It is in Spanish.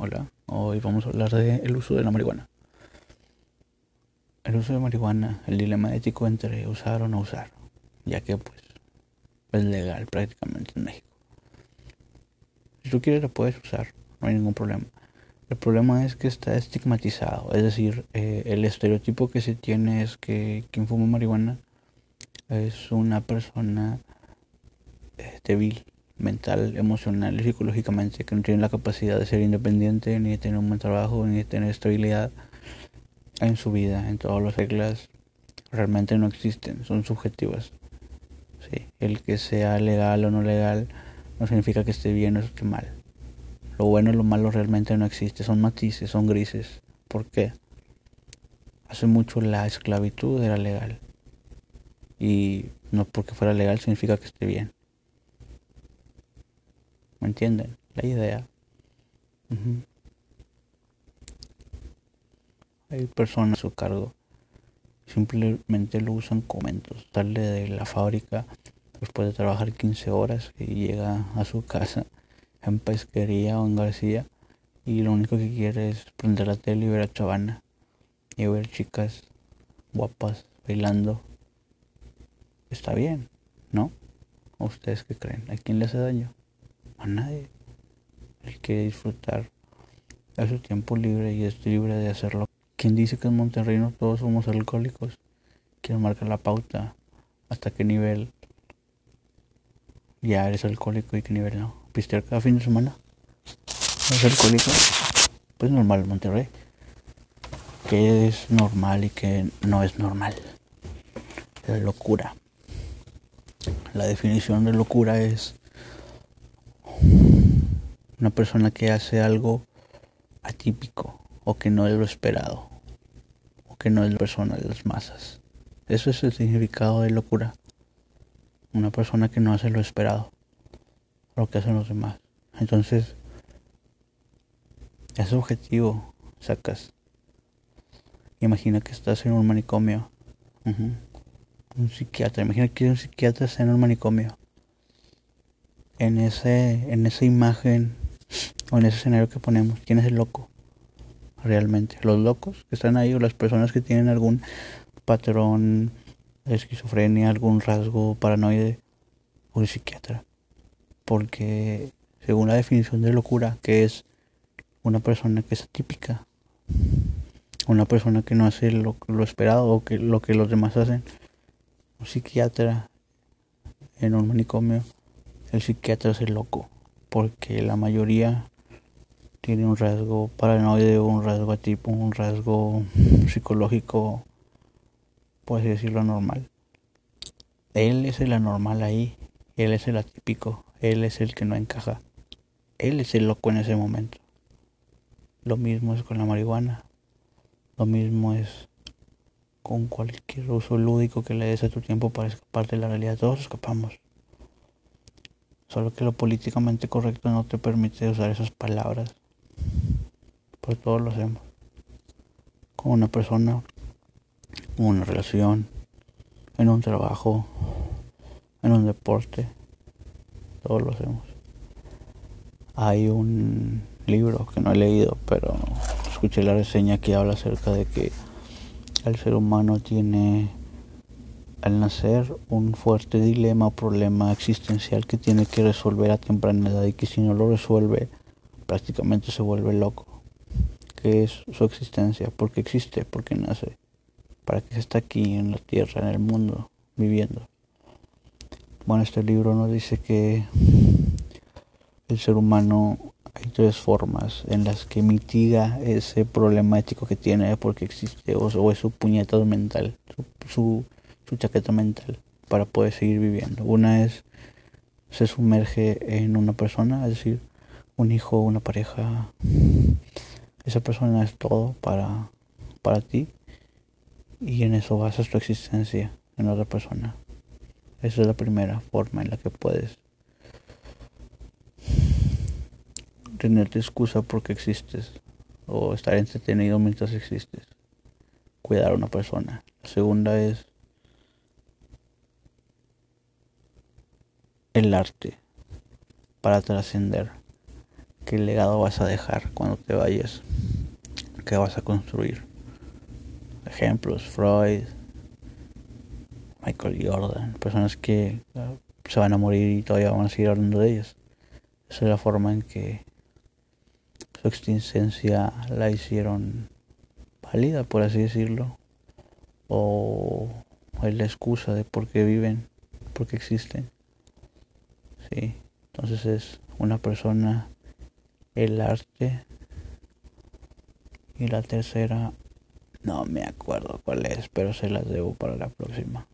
Hola, hoy vamos a hablar de el uso de la marihuana. El uso de marihuana, el dilema ético entre usar o no usar, ya que pues es legal prácticamente en México. Si tú quieres la puedes usar, no hay ningún problema. El problema es que está estigmatizado, es decir, eh, el estereotipo que se tiene es que quien fuma marihuana es una persona eh, débil mental, emocional y psicológicamente, que no tiene la capacidad de ser independiente, ni de tener un buen trabajo, ni de tener estabilidad en su vida, en todas las reglas, realmente no existen, son subjetivas. Sí, el que sea legal o no legal no significa que esté bien o esté mal. Lo bueno y lo malo realmente no existe, son matices, son grises. ¿Por qué? Hace mucho la esclavitud era legal. Y no porque fuera legal significa que esté bien. ¿Me entienden? La idea. Hay personas a su cargo. Simplemente lo usan como momentos. Sale de la fábrica después de trabajar 15 horas y llega a su casa en pesquería o en García y lo único que quiere es prender la tele y ver a Chavana y ver chicas guapas bailando. Está bien, ¿no? ¿Ustedes qué creen? ¿A quién le hace daño? A nadie. Él quiere disfrutar de su tiempo libre y es libre de hacerlo. ¿Quién dice que en Monterrey no todos somos alcohólicos? Quiero marcar la pauta. ¿Hasta qué nivel ya eres alcohólico y qué nivel no? ¿Pistear cada fin de semana? ¿Es alcohólico? Pues normal Monterrey. ¿Qué es normal y qué no es normal? La locura. La definición de locura es una persona que hace algo atípico o que no es lo esperado o que no es la persona de las masas. Eso es el significado de locura. Una persona que no hace lo esperado, lo que hacen los demás. Entonces, es objetivo, sacas. Imagina que estás en un manicomio. Un psiquiatra. Imagina que un psiquiatra está en un manicomio. En ese, en esa imagen o en ese escenario que ponemos, ¿quién es el loco? Realmente, los locos que están ahí o las personas que tienen algún patrón de esquizofrenia, algún rasgo paranoide, un psiquiatra. Porque según la definición de locura, que es una persona que es atípica, una persona que no hace lo, lo esperado o que lo que los demás hacen, un psiquiatra en un manicomio, el psiquiatra es el loco porque la mayoría tiene un rasgo paranoide, un rasgo tipo, un rasgo psicológico, por así decirlo, normal. Él es el anormal ahí, él es el atípico, él es el que no encaja, él es el loco en ese momento. Lo mismo es con la marihuana, lo mismo es con cualquier uso lúdico que le des a tu tiempo para escapar de la realidad. Todos escapamos. Solo que lo políticamente correcto no te permite usar esas palabras. Pues todos lo hacemos. Con una persona, con una relación, en un trabajo, en un deporte. Todos lo hacemos. Hay un libro que no he leído, pero escuché la reseña que habla acerca de que el ser humano tiene al nacer un fuerte dilema o problema existencial que tiene que resolver a temprana edad y que si no lo resuelve prácticamente se vuelve loco. ¿Qué es su existencia? ¿Por qué existe? ¿Por qué nace? ¿Para qué está aquí en la tierra, en el mundo, viviendo? Bueno, este libro nos dice que el ser humano hay tres formas en las que mitiga ese problema ético que tiene porque existe o, es su puñetado mental, su su chaqueta mental para poder seguir viviendo. Una es se sumerge en una persona, es decir, un hijo, una pareja. Esa persona es todo para, para ti y en eso basas tu existencia en otra persona. Esa es la primera forma en la que puedes tenerte excusa porque existes o estar entretenido mientras existes. Cuidar a una persona. La segunda es el arte para trascender. qué legado vas a dejar cuando te vayas, qué vas a construir. Ejemplos, Freud, Michael Jordan, personas que se van a morir y todavía van a seguir hablando de ellas. Esa es la forma en que su existencia la hicieron válida, por así decirlo, o es la excusa de por qué viven, por qué existen. Sí, entonces es una persona, el arte, y la tercera, no me acuerdo cuál es, pero se las debo para la próxima.